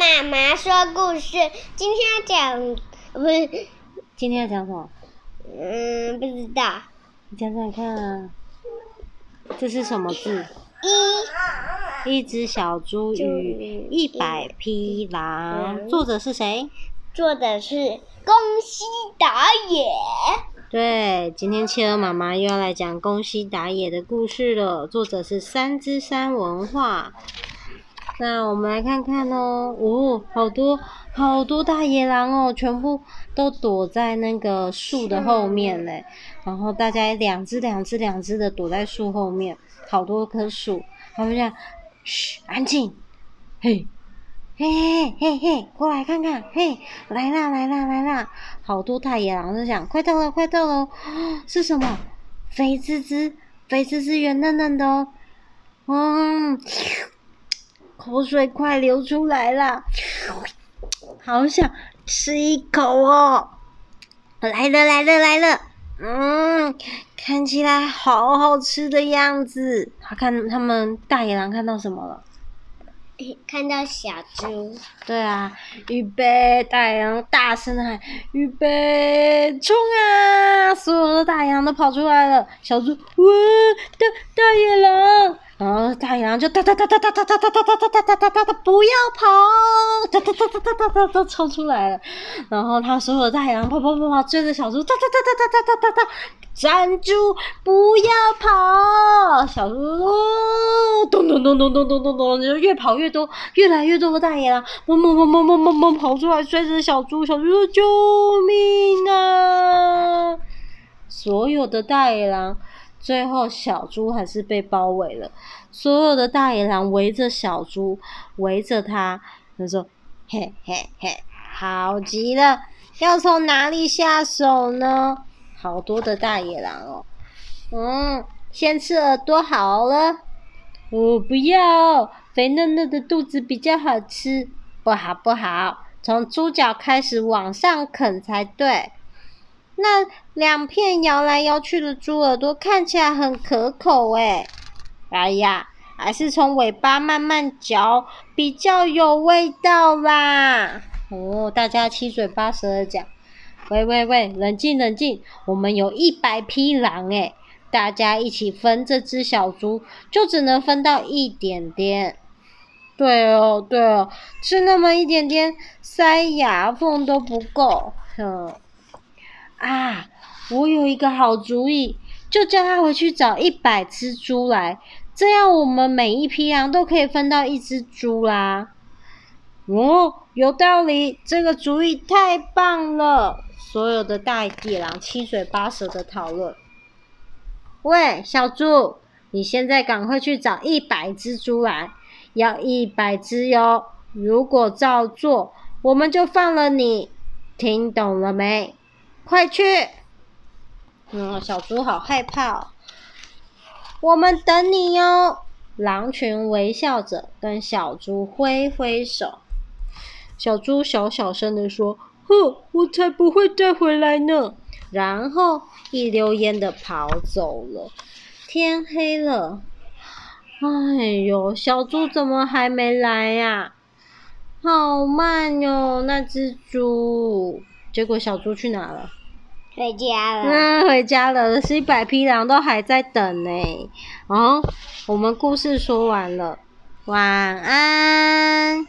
妈妈说故事，今天要讲不是？今天要讲什么？嗯，不知道。你讲讲看啊。这是什么字？一。一只小猪与一百匹狼。嗯、作者是谁？作者是宫西达也。对，今天企鹅妈妈又要来讲宫西达也的故事了。作者是三之三文化。那我们来看看哦，哦，好多好多大野狼哦，全部都躲在那个树的后面嘞。然后大家两只两只两只的躲在树后面，好多棵树。他们这样，嘘，安静，嘿，嘿嘿嘿嘿，过来看看，嘿，来啦来啦来啦，好多大野狼在想，快到了快到了，是什么？肥滋滋，肥滋滋，圆嫩嫩的哦，嗯。口水快流出来了，好想吃一口哦！来了来了来了，嗯，看起来好好吃的样子。他看他们大野狼看到什么了？看到小猪。对啊，预备！大野狼大声的喊：“预备，冲啊！”所有的大野狼都跑出来了。小猪，哇，大大野狼！然后大野狼就哒哒哒哒哒哒哒哒哒哒哒哒哒哒哒，不要跑！哒哒哒哒哒哒哒都冲出来了。然后他所有的大野狼跑跑跑跑追着小猪，哒哒哒哒哒哒哒哒哒，站住！不要跑！小猪咚咚咚咚咚咚咚咚，就越跑越多，越来越多的大野狼猛猛猛猛猛猛猛跑出来追着小猪。小猪说：“救命啊！”所有的大野狼。最后，小猪还是被包围了。所有的大野狼围着小猪，围着他，他说：“嘿嘿嘿，好极了！要从哪里下手呢？好多的大野狼哦。嗯，先吃耳朵好了。哦，不要，肥嫩嫩的肚子比较好吃。不好，不好，从猪脚开始往上啃才对。”那两片摇来摇去的猪耳朵看起来很可口诶。哎呀，还是从尾巴慢慢嚼比较有味道啦。哦，大家七嘴八舌的讲。喂喂喂，冷静冷静，我们有一百匹狼诶，大家一起分这只小猪，就只能分到一点点。对哦对哦，吃那么一点点，塞牙缝都不够。哼。啊，我有一个好主意，就叫他回去找一百只猪来，这样我们每一批羊都可以分到一只猪啦。哦，有道理，这个主意太棒了！所有的大野狼七嘴八舌的讨论。喂，小猪，你现在赶快去找一百只猪来，要一百只哟。如果照做，我们就放了你。听懂了没？快去！嗯，小猪好害怕哦。我们等你哟。狼群微笑着跟小猪挥挥手。小猪小小声的说：“哼，我才不会带回来呢。”然后一溜烟的跑走了。天黑了，哎呦，小猪怎么还没来呀？好慢哟，那只猪。结果小猪去哪了？回家了。嗯，回家了。是一百匹狼都还在等呢。哦，我们故事说完了，晚安。